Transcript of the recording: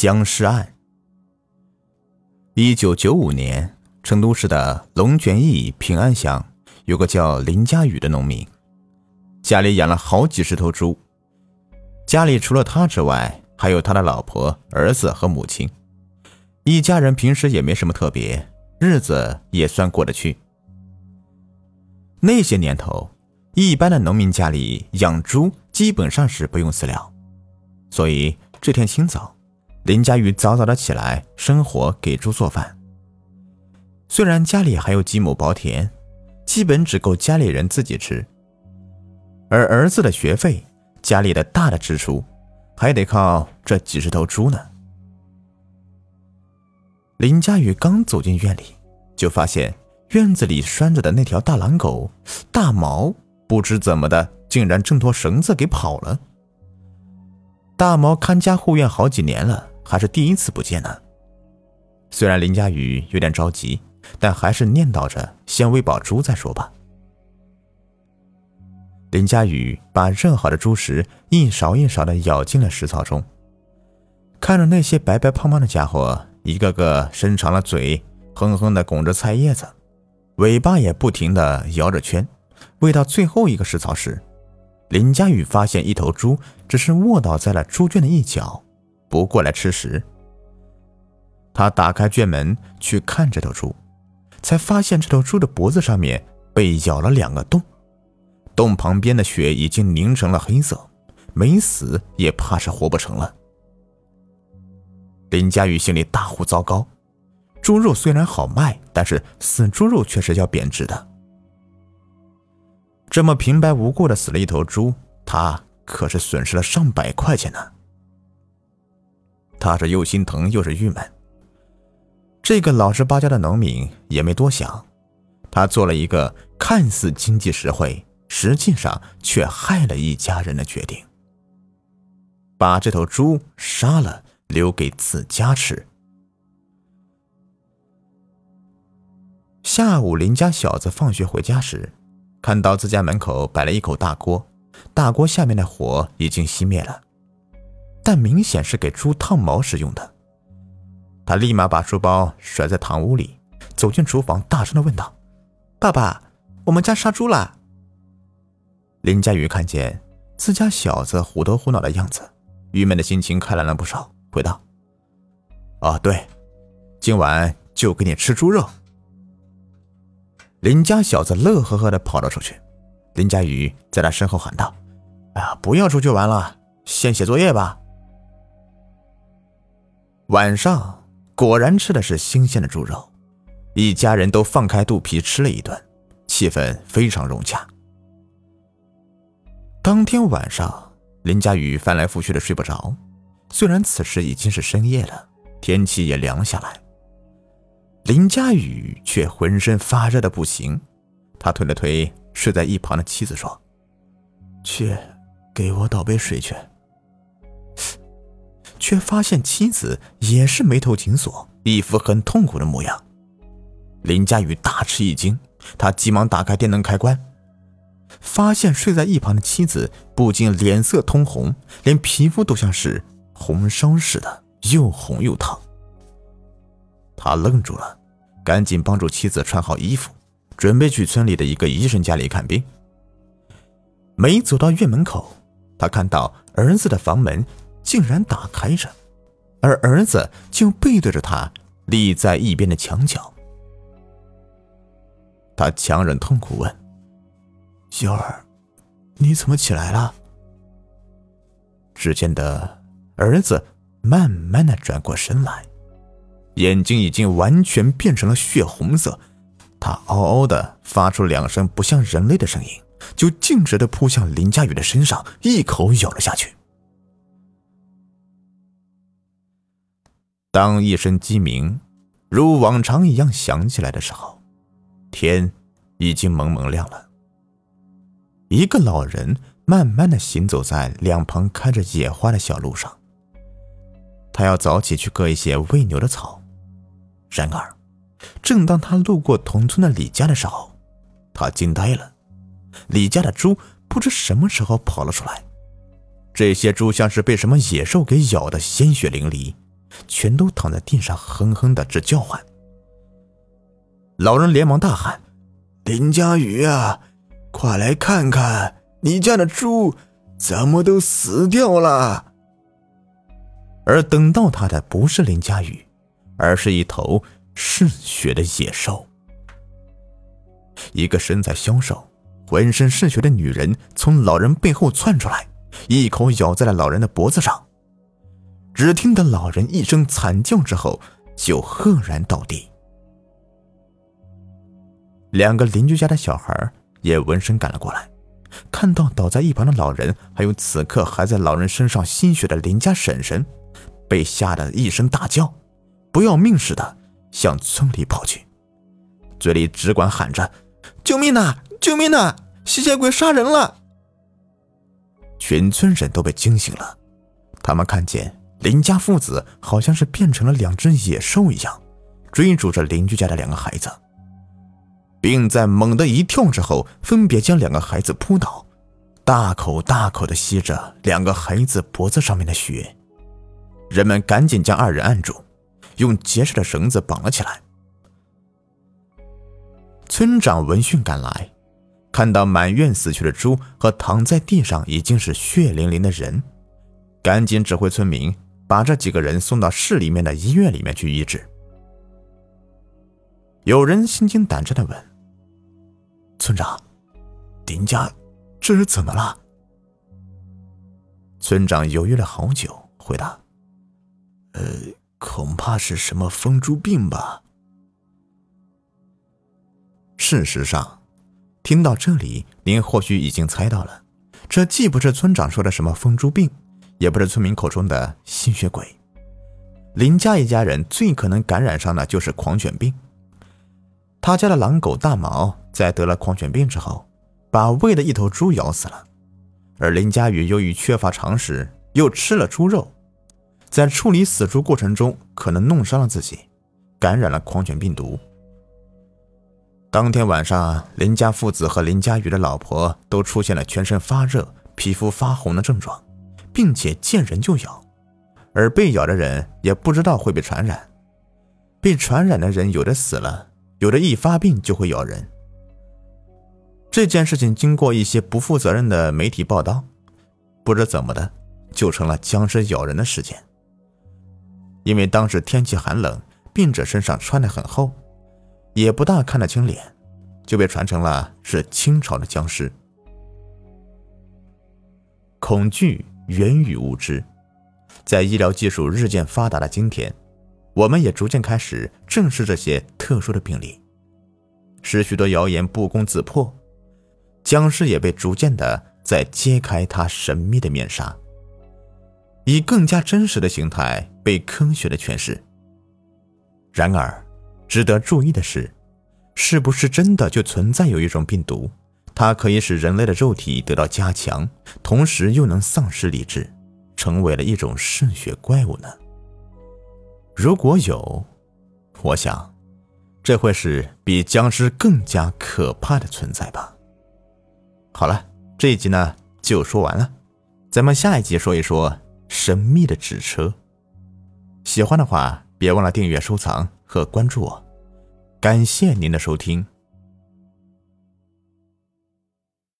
僵尸案。一九九五年，成都市的龙泉驿平安乡有个叫林家宇的农民，家里养了好几十头猪。家里除了他之外，还有他的老婆、儿子和母亲，一家人平时也没什么特别，日子也算过得去。那些年头，一般的农民家里养猪基本上是不用饲料，所以这天清早，林佳玉早早的起来生火给猪做饭。虽然家里还有几亩薄田，基本只够家里人自己吃，而儿子的学费、家里的大的支出，还得靠这几十头猪呢。林佳玉刚走进院里，就发现。院子里拴着的那条大狼狗大毛，不知怎么的，竟然挣脱绳子给跑了。大毛看家护院好几年了，还是第一次不见呢。虽然林佳宇有点着急，但还是念叨着先喂饱猪再说吧。林佳宇把热好的猪食一勺一勺的舀进了食槽中，看着那些白白胖胖的家伙，一个个伸长了嘴，哼哼的拱着菜叶子。尾巴也不停地摇着圈，喂到最后一个食槽时，林佳宇发现一头猪只是卧倒在了猪圈的一角，不过来吃食。他打开圈门去看这头猪，才发现这头猪的脖子上面被咬了两个洞，洞旁边的血已经凝成了黑色，没死也怕是活不成了。林佳宇心里大呼糟糕。猪肉虽然好卖，但是死猪肉却是要贬值的。这么平白无故的死了一头猪，他可是损失了上百块钱呢。他是又心疼又是郁闷。这个老实巴交的农民也没多想，他做了一个看似经济实惠，实际上却害了一家人的决定，把这头猪杀了，留给自家吃。下午，林家小子放学回家时，看到自家门口摆了一口大锅，大锅下面的火已经熄灭了，但明显是给猪烫毛使用的。他立马把书包甩在堂屋里，走进厨房，大声的问道：“爸爸，我们家杀猪了。”林佳宇看见自家小子虎头虎脑的样子，郁闷的心情开朗了不少，回道：“啊，对，今晚就给你吃猪肉。”林家小子乐呵呵的跑了出去，林佳宇在他身后喊道：“哎呀，不要出去玩了，先写作业吧。”晚上果然吃的是新鲜的猪肉，一家人都放开肚皮吃了一顿，气氛非常融洽。当天晚上，林佳宇翻来覆去的睡不着，虽然此时已经是深夜了，天气也凉下来。林佳宇却浑身发热的不行，他推了推睡在一旁的妻子说：“去，给我倒杯水去。”却发现妻子也是眉头紧锁，一副很痛苦的模样。林佳宇大吃一惊，他急忙打开电灯开关，发现睡在一旁的妻子不仅脸色通红，连皮肤都像是红烧似的，又红又烫。他愣住了。赶紧帮助妻子穿好衣服，准备去村里的一个医生家里看病。没走到院门口，他看到儿子的房门竟然打开着，而儿子就背对着他立在一边的墙角。他强忍痛苦问：“秀儿，你怎么起来了？”只见得儿子慢慢的转过身来。眼睛已经完全变成了血红色，他嗷嗷的发出两声不像人类的声音，就径直的扑向林佳宇的身上，一口咬了下去。当一声鸡鸣如往常一样响起来的时候，天已经蒙蒙亮了。一个老人慢慢的行走在两旁开着野花的小路上，他要早起去割一些喂牛的草。然而，正当他路过同村的李家的时候，他惊呆了。李家的猪不知什么时候跑了出来，这些猪像是被什么野兽给咬的，鲜血淋漓，全都躺在地上，哼哼的直叫唤。老人连忙大喊：“林佳宇啊，快来看看，你家的猪怎么都死掉了！”而等到他的不是林佳宇，而是一头嗜血的野兽。一个身材消瘦、浑身是血的女人从老人背后窜出来，一口咬在了老人的脖子上。只听得老人一声惨叫之后，就赫然倒地。两个邻居家的小孩也闻声赶了过来，看到倒在一旁的老人，还有此刻还在老人身上吸血的邻家婶婶，被吓得一声大叫，不要命似的向村里跑去，嘴里只管喊着：“救命呐！救命呐！吸血鬼杀人了！”全村人都被惊醒了，他们看见。林家父子好像是变成了两只野兽一样，追逐着邻居家的两个孩子，并在猛地一跳之后，分别将两个孩子扑倒，大口大口的吸着两个孩子脖子上面的血。人们赶紧将二人按住，用结实的绳子绑了起来。村长闻讯赶来，看到满院死去的猪和躺在地上已经是血淋淋的人，赶紧指挥村民。把这几个人送到市里面的医院里面去医治。有人心惊胆战的问：“村长，丁家这是怎么了？”村长犹豫了好久，回答：“呃，恐怕是什么疯猪病吧。”事实上，听到这里，您或许已经猜到了，这既不是村长说的什么疯猪病。也不是村民口中的吸血鬼，林家一家人最可能感染上的就是狂犬病。他家的狼狗大毛在得了狂犬病之后，把喂的一头猪咬死了，而林佳宇由于缺乏常识，又吃了猪肉，在处理死猪过程中可能弄伤了自己，感染了狂犬病毒。当天晚上，林家父子和林佳宇的老婆都出现了全身发热、皮肤发红的症状。并且见人就咬，而被咬的人也不知道会被传染。被传染的人有的死了，有的一发病就会咬人。这件事情经过一些不负责任的媒体报道，不知怎么的就成了僵尸咬人的事件。因为当时天气寒冷，病者身上穿的很厚，也不大看得清脸，就被传成了是清朝的僵尸。恐惧。源于无知，在医疗技术日渐发达的今天，我们也逐渐开始正视这些特殊的病例，使许多谣言不攻自破，僵尸也被逐渐的在揭开它神秘的面纱，以更加真实的形态被科学的诠释。然而，值得注意的是，是不是真的就存在有一种病毒？它可以使人类的肉体得到加强，同时又能丧失理智，成为了一种嗜血怪物呢？如果有，我想，这会是比僵尸更加可怕的存在吧。好了，这一集呢就说完了，咱们下一集说一说神秘的纸车。喜欢的话，别忘了订阅、收藏和关注我。感谢您的收听。